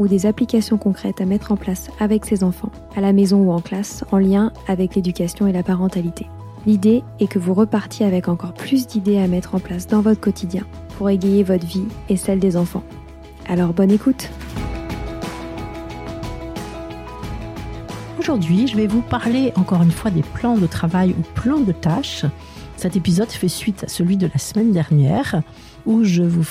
ou des applications concrètes à mettre en place avec ses enfants, à la maison ou en classe, en lien avec l'éducation et la parentalité. L'idée est que vous repartiez avec encore plus d'idées à mettre en place dans votre quotidien pour égayer votre vie et celle des enfants. Alors bonne écoute Aujourd'hui, je vais vous parler encore une fois des plans de travail ou plans de tâches. Cet épisode fait suite à celui de la semaine dernière où je vous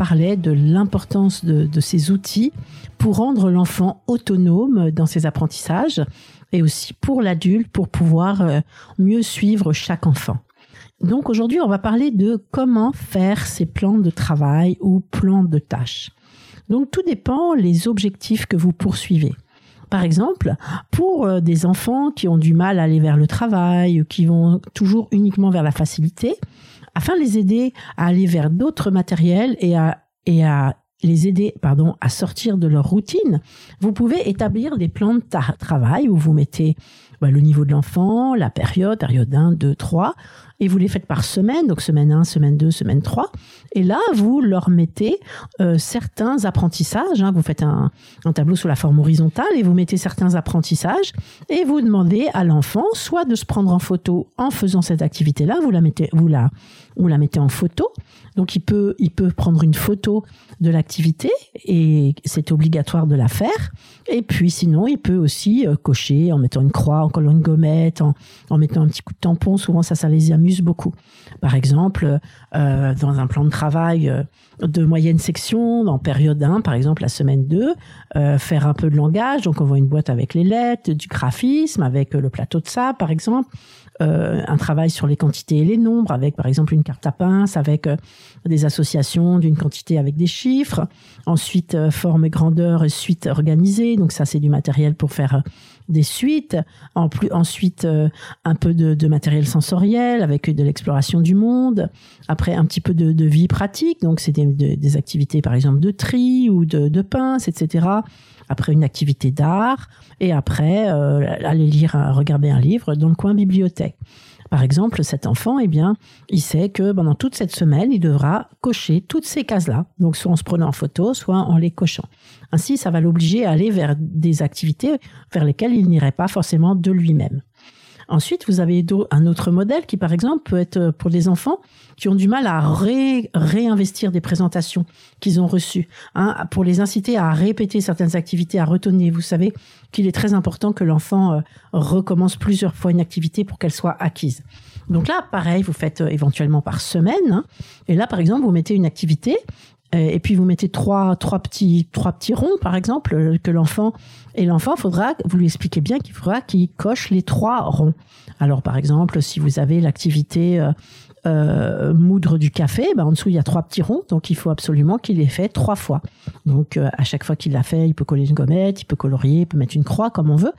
parlais de l'importance de, ces outils pour rendre l'enfant autonome dans ses apprentissages et aussi pour l'adulte pour pouvoir euh, mieux suivre chaque enfant. Donc aujourd'hui, on va parler de comment faire ces plans de travail ou plans de tâches. Donc tout dépend les objectifs que vous poursuivez. Par exemple, pour euh, des enfants qui ont du mal à aller vers le travail, qui vont toujours uniquement vers la facilité, afin de les aider à aller vers d'autres matériels et à, les aider pardon, à sortir de leur routine, vous pouvez établir des plans de travail où vous mettez bah, le niveau de l'enfant, la période, période 1, 2, 3, et vous les faites par semaine, donc semaine 1, semaine 2, semaine 3. Et là, vous leur mettez euh, certains apprentissages. Hein. vous faites un, tableau sous la forme horizontale et vous mettez certains apprentissages et vous demandez à l'enfant soit de se prendre en photo en faisant cette activité-là, vous la mettez, vous la, vous la mettez en photo. Donc il peut, il peut prendre une photo de l'activité et c'est obligatoire de la faire. Et puis sinon, il peut aussi euh, cocher en mettant une croix, en collant une gommette, en, en mettant un petit coup de tampon. Souvent, ça, ça les amuse beaucoup. Par exemple, euh, dans un plan de travail euh, de moyenne section, en période 1, par exemple la semaine 2, euh, faire un peu de langage. Donc on voit une boîte avec les lettres, du graphisme, avec le plateau de sable, par exemple. un travail sur les quantités et les nombres, avec par exemple une carte à pince, avec des associations d'une quantité avec des chiffres. Ensuite, forme et grandeur suite organisée. Donc ça, c'est du matériel pour faire des suites, en plus, ensuite euh, un peu de, matériel sensoriel avec de l'exploration du monde, après un petit peu de, vie pratique, donc c'est des, activités par exemple de tri ou de, de pince, etc. Après une activité d'art et après euh, aller lire, regarder un livre dans le coin bibliothèque. Par exemple, cet enfant, eh bien, il sait que pendant toute cette semaine, il devra cocher toutes ces cases-là. Donc, soit en se prenant en photo, soit en les cochant. Ainsi, ça va l'obliger à aller vers des activités vers lesquelles il n'irait pas forcément de lui-même. Ensuite, vous avez un autre modèle qui, par exemple, peut être euh, pour des enfants qui ont du mal à réinvestir des présentations qu'ils ont reçues, hein, pour les inciter à répéter certaines activités, à retenir. Vous savez qu'il est très important que l'enfant euh, recommence plusieurs fois une activité pour qu'elle soit acquise. Donc là, pareil, vous faites euh, éventuellement par semaine. Hein. et là, par exemple, vous mettez une activité et puis vous mettez trois trois petits trois petits ronds par exemple que l'enfant et l'enfant faudra vous lui expliquez bien qu'il faudra qu'il coche les trois ronds. Alors par exemple si vous avez l'activité euh, euh moudre du café, ben, en dessous il y a trois petits ronds, donc il faut absolument qu'il les fait trois fois. Donc euh, à chaque fois qu'il l'a fait, il peut coller une gommette, il peut colorier, il peut mettre une croix comme on veut.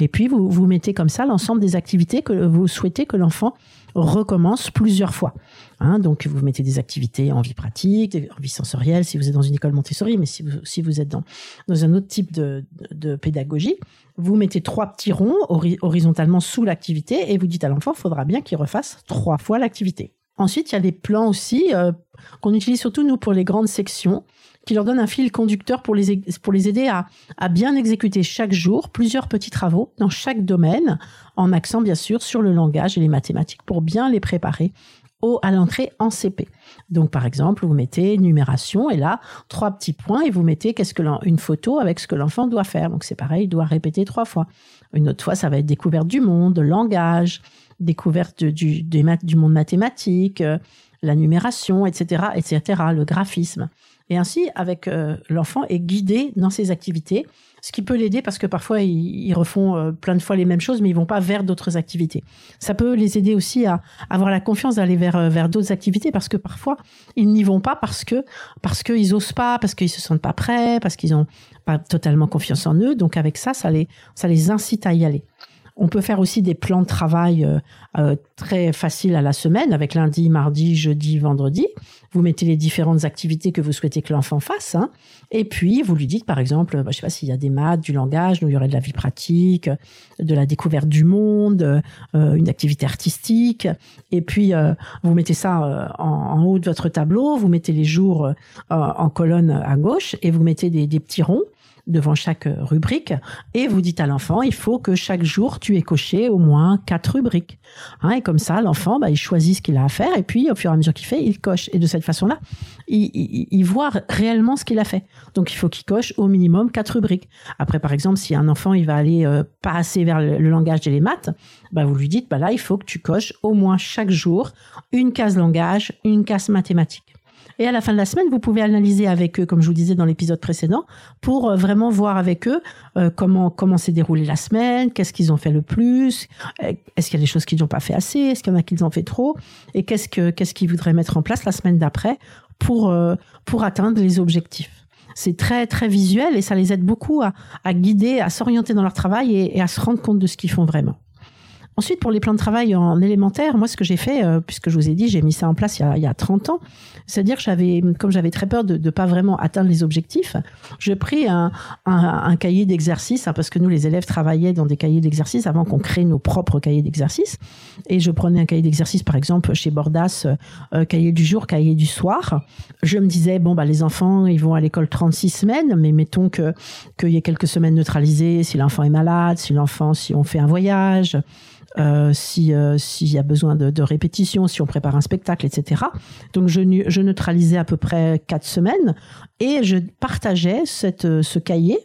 Et puis vous vous mettez comme ça l'ensemble des activités que vous souhaitez que l'enfant recommence plusieurs fois. Hein, donc, vous mettez des activités en vie pratique, en vie sensorielle, si vous êtes dans une école Montessori, mais si vous, si vous êtes dans, dans un autre type de, de, pédagogie, vous mettez trois petits ronds horizontalement sous l'activité et vous dites à l'enfant, il faudra bien qu'il refasse trois fois l'activité. Ensuite, il y a des plans aussi euh, qu'on utilise surtout nous pour les grandes sections, qui leur donnent un fil conducteur pour les, pour les aider à, à bien exécuter chaque jour plusieurs petits travaux dans chaque domaine, en accent bien sûr sur le langage et les mathématiques pour bien les préparer au, à l'entrée en CP. Donc, par exemple, vous mettez numération et là, trois petits points et vous mettez qu'est-ce que une photo avec ce que l'enfant doit faire. Donc, c'est pareil, il doit répéter trois fois. Une autre fois, ça va être découverte du monde, langage, découverte du, du, du monde mathématique, euh, la numération, etc., etc., le graphisme. Et ainsi, avec euh, l'enfant est guidé dans ses activités, ce qui peut l'aider parce que parfois ils, refont euh, plein de fois les mêmes choses, mais ils vont pas vers d'autres activités. Ça peut les aider aussi à avoir la confiance d'aller vers euh, vers d'autres activités parce que parfois ils n'y vont pas parce que parce qu'ils osent pas, parce qu'ils se sentent pas prêts, parce qu'ils ont pas totalement confiance en eux. Donc avec ça, ça les ça les incite à y aller. On peut faire aussi des plans de travail euh, euh, très faciles à la semaine, avec lundi, mardi, jeudi, vendredi. Vous mettez les différentes activités que vous souhaitez que l'enfant fasse. Hein. et puis, vous lui dites, par exemple, bah, je sais pas s'il y a des maths, du langage, nous, il y aurait de la vie pratique, de la découverte du monde, euh, une activité artistique. Et puis, vous mettez ça en, haut de votre tableau, vous mettez les jours en colonne à gauche et vous mettez des petits ronds devant chaque rubrique et vous dites à l'enfant, il faut que chaque jour tu aies coché au moins quatre rubriques. Hein, et comme ça, l'enfant, bah, il choisit ce qu'il a à faire et puis au fur et à mesure qu'il fait, il coche. Et de cette façon-là, il, voit réellement ce qu'il a fait. Donc il faut qu'il coche au minimum quatre rubriques. Après, par exemple, si un enfant il va aller euh, pas assez vers le, langage et les maths, bah, vous lui dites, bah là, il faut que tu coches au moins chaque jour une case langage, une case mathématique. Et à la fin de la semaine, vous pouvez analyser avec eux, comme je vous disais dans l'épisode précédent, pour euh, vraiment voir avec eux euh, comment comment s'est déroulée la semaine, qu'est-ce qu'ils ont fait le plus, euh, est-ce qu'il y a des choses qu'ils n'ont pas fait assez, est-ce qu'il y en a qui ont fait trop, et qu'est-ce que qu'est-ce qu'ils voudraient mettre en place la semaine d'après pour pour atteindre les objectifs. C'est très très visuel et ça les aide beaucoup à, à guider, à s'orienter dans leur travail et à se rendre compte de ce qu'ils font vraiment. Ensuite, pour les plans de travail en élémentaire, moi, ce que j'ai fait, euh, puisque je vous ai dit, j'ai mis ça en place il y a, il y a 30 ans, c'est-à-dire que j'avais, comme j'avais très peur de ne pas vraiment atteindre les objectifs, j'ai pris un, cahier d'exercice, hein, parce que nous, les élèves travaillaient dans des cahiers d'exercice avant qu'on crée nos propres cahiers d'exercice. Et je prenais un cahier d'exercice, par exemple, chez Bordas, euh, cahier du jour, cahier du soir. Je me disais, bon, bah, les enfants, ils vont à l'école 36 semaines, mais mettons que qu'il y ait quelques semaines neutralisées si l'enfant est malade, si l'enfant, si on fait un voyage, euh, si euh, s'il y a besoin de, de, répétition, si on prépare un spectacle, etc. Donc je, je neutralisais à peu près quatre semaines et je partageais cette, euh, ce cahier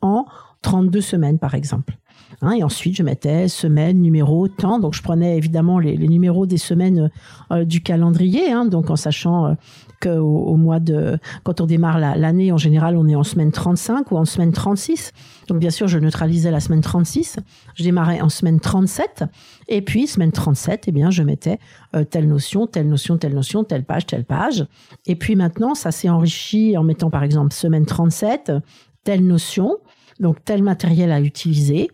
en 32 semaines par exemple. Hein, et ensuite, je mettais semaine, numéro, temps. Donc, je prenais évidemment les, numéros des semaines euh, du calendrier, hein, donc en sachant euh, qu'au au mois de, quand on démarre l'année, en général, on est en semaine 35 ou en semaine 36. Donc, bien sûr, je neutralisais la semaine 36. Je démarrais en semaine 37. Et puis, semaine 37, eh bien, je mettais euh, telle notion, telle notion, telle notion, telle page, telle page. Et puis maintenant, ça s'est enrichi en mettant, par exemple, semaine 37, telle notion, donc tel matériel à utiliser,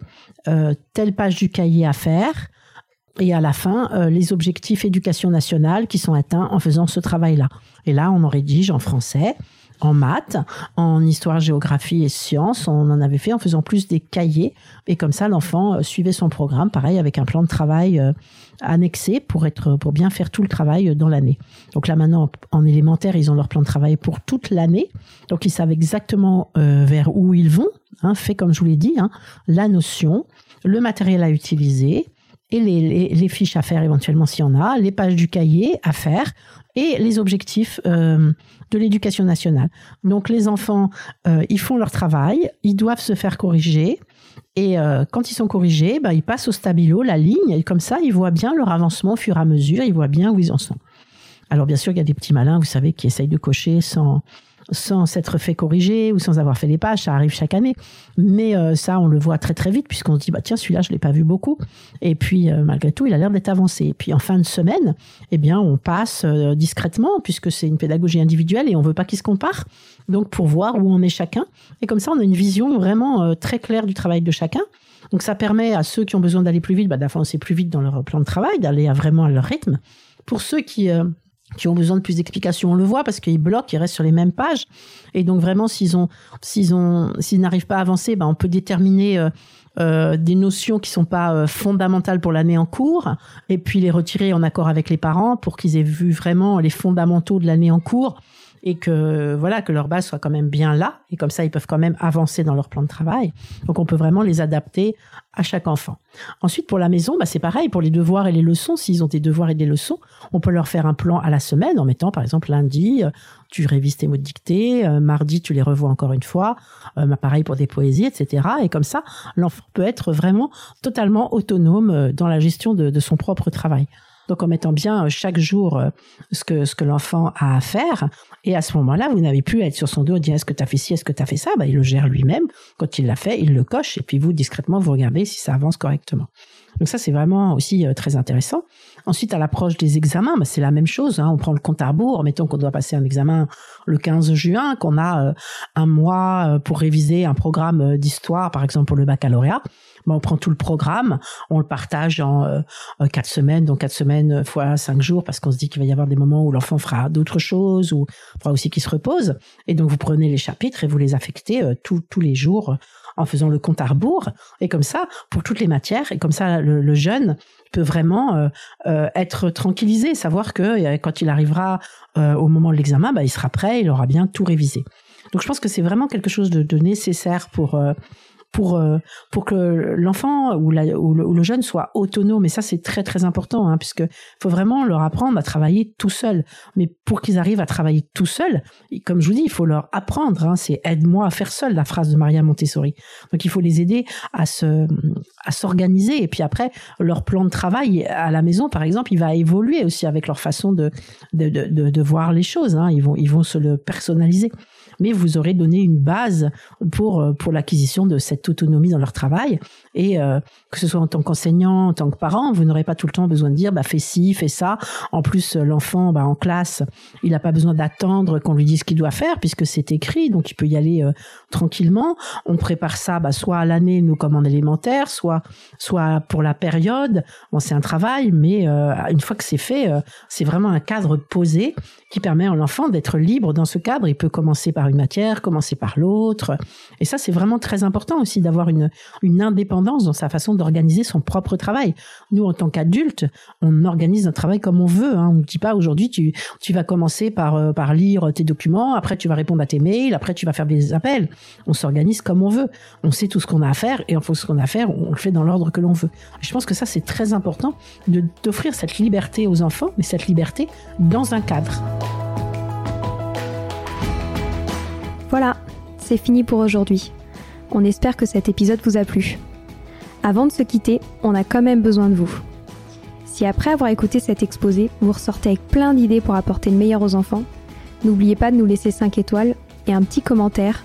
euh, telle page du cahier à faire, et à la fin, euh, les objectifs éducation nationale qui sont atteints en faisant ce travail-là. Et là, on en rédige en français, en maths, en histoire, géographie et sciences. On en avait fait en faisant plus des cahiers. Et comme ça, l'enfant euh, suivait son programme, pareil, avec un plan de travail euh, annexé pour être, pour bien faire tout le travail dans l'année. Donc là, maintenant, en élémentaire, ils ont leur plan de travail pour toute l'année. Donc ils savent exactement vers où ils vont. Hein, fait comme je vous l'ai dit, hein, la notion, le matériel à utiliser, et les, fiches à faire éventuellement s'il y en a, les pages du cahier à faire et les objectifs euh, de l'éducation nationale. Donc les enfants, euh, ils font leur travail, ils doivent se faire corriger. Et euh, quand ils sont corrigés, bah, ils passent au stabilo, la ligne, et comme ça, ils voient bien leur avancement au fur et à mesure, ils voient bien où ils en sont. Alors bien sûr, il y a des petits malins, vous savez, qui essayent de cocher sans, sans s'être fait corriger ou sans avoir fait les pages, ça arrive chaque année. Mais euh, ça, on le voit très très vite puisqu'on se dit bah tiens celui-là je l'ai pas vu beaucoup. Et puis euh, malgré tout, il a l'air d'être avancé. Et puis en fin de semaine, eh bien on passe euh, discrètement puisque c'est une pédagogie individuelle et on veut pas qu'ils se comparent. Donc pour voir où en est chacun. Et comme ça, on a une vision vraiment très claire du travail de chacun. Donc ça permet à ceux qui ont besoin d'aller plus vite, bah, d'avancer plus vite dans leur plan de travail, d'aller vraiment à leur rythme. Pour ceux qui qui ont besoin de plus d'explications. On le voit parce qu'ils bloquent, ils restent sur les mêmes pages. Et donc vraiment, s'ils ont, s'ils ont, s'ils n'arrivent pas à avancer, ben on peut déterminer euh, euh, des notions qui sont pas euh, fondamentales pour l'année en cours, et puis les retirer en accord avec les parents pour qu'ils aient vu vraiment les fondamentaux de l'année en cours et que voilà que leur base soit quand même bien là et comme ça ils peuvent quand même avancer dans leur plan de travail. Donc on peut vraiment les adapter à chaque enfant. Ensuite pour la maison, bah, c'est pareil pour les devoirs et les leçons. S'ils ont des devoirs et des leçons, on peut leur faire un plan à la semaine en mettant par exemple lundi euh, tu révises tes mots de dictée, euh, mardi tu les revois encore une fois, euh, bah, pareil pour des poésies, etc. Et comme ça, l'enfant peut être vraiment totalement autonome dans la gestion de son propre travail. Donc en mettant bien euh, chaque jour euh, ce que, ce que l'enfant a à faire. Et à ce moment-là, vous n'avez plus à être sur son dos et dire est-ce que tu as fait ci, est-ce que tu as fait ça? Bah, Il le gère lui-même. Quand il l'a fait, il le coche. Et puis vous, discrètement, vous regardez si ça avance correctement. Donc ça, c'est vraiment aussi euh, très intéressant. Ensuite, à l'approche des examens, bah, c'est la même chose. Hein. On prend le compte à rebours. Mettons qu'on doit passer un examen le 15 juin, qu'on a un mois pour réviser un programme d'histoire, par exemple pour le baccalauréat on prend tout le programme, on le partage en euh, quatre semaines, donc quatre semaines fois cinq jours, parce qu'on se dit qu'il va y avoir des moments où l'enfant fera d'autres choses ou fera aussi qu'il se repose. Et donc vous prenez les chapitres et vous les affectez euh, tous les jours en faisant le compte à rebours. Et comme ça, pour toutes les matières, et comme ça, le, jeune peut vraiment euh, être tranquillisé, savoir que quand il arrivera au moment de l'examen, bah, il sera prêt, il aura bien tout révisé. Donc je pense que c'est vraiment quelque chose de, de nécessaire pour pour euh, pour que l'enfant ou, ou, le, jeune soit autonome. Et ça, c'est très très important, hein, puisque faut vraiment leur apprendre à travailler tout seul. Mais pour qu'ils arrivent à travailler tout seul, comme je vous dis, il faut leur apprendre. Hein, c'est aide-moi à faire seul, la phrase de Maria Montessori. Donc il faut les aider à se à s'organiser. Et puis après, leur plan de travail à la maison, par exemple, il va évoluer aussi avec leur façon de de, de, de voir les choses. Hein. Ils vont ils vont se le personnaliser mais vous aurez donné une base pour, euh, pour l'acquisition de cette autonomie dans leur travail. Et euh, que ce soit en tant qu'enseignant, en tant que parent, vous n'aurez pas tout le temps besoin de dire bah, fais ci, fais ça. En plus, euh, l'enfant bah, en classe, il n'a pas besoin d'attendre qu'on lui dise ce qu'il doit faire puisque c'est écrit, donc il peut y aller tranquillement. On prépare ça bah, soit à l'année, nous comme en élémentaire, soit, soit pour la période. Bon, c'est un travail, mais une fois que c'est fait, c'est vraiment un cadre posé qui permet à l'enfant d'être libre dans ce cadre. Il peut commencer par une matière, commencer par l'autre. Et ça, c'est vraiment très important aussi d'avoir une, une indépendance dans sa façon d'organiser son propre travail. Nous, en tant qu'adultes, on organise un travail comme on veut. Hein. On ne dit pas aujourd'hui, tu, tu vas commencer par, euh, par lire tes documents, après tu vas répondre à tes mails, après tu vas faire des appels. On s'organise comme on veut. On sait tout ce qu'on a à faire et en fonction de ce qu'on a à faire, on le fait dans l'ordre que l'on veut. je pense que ça, c'est très important d'offrir cette liberté aux enfants, mais cette liberté dans un cadre. Voilà, c'est fini pour aujourd'hui. On espère que cet épisode vous a plu. Avant de se quitter, on a quand même besoin de vous. Si après avoir écouté cet exposé, vous ressortez avec plein d'idées pour apporter le meilleur aux enfants, n'oubliez pas de nous laisser 5 étoiles et un petit commentaire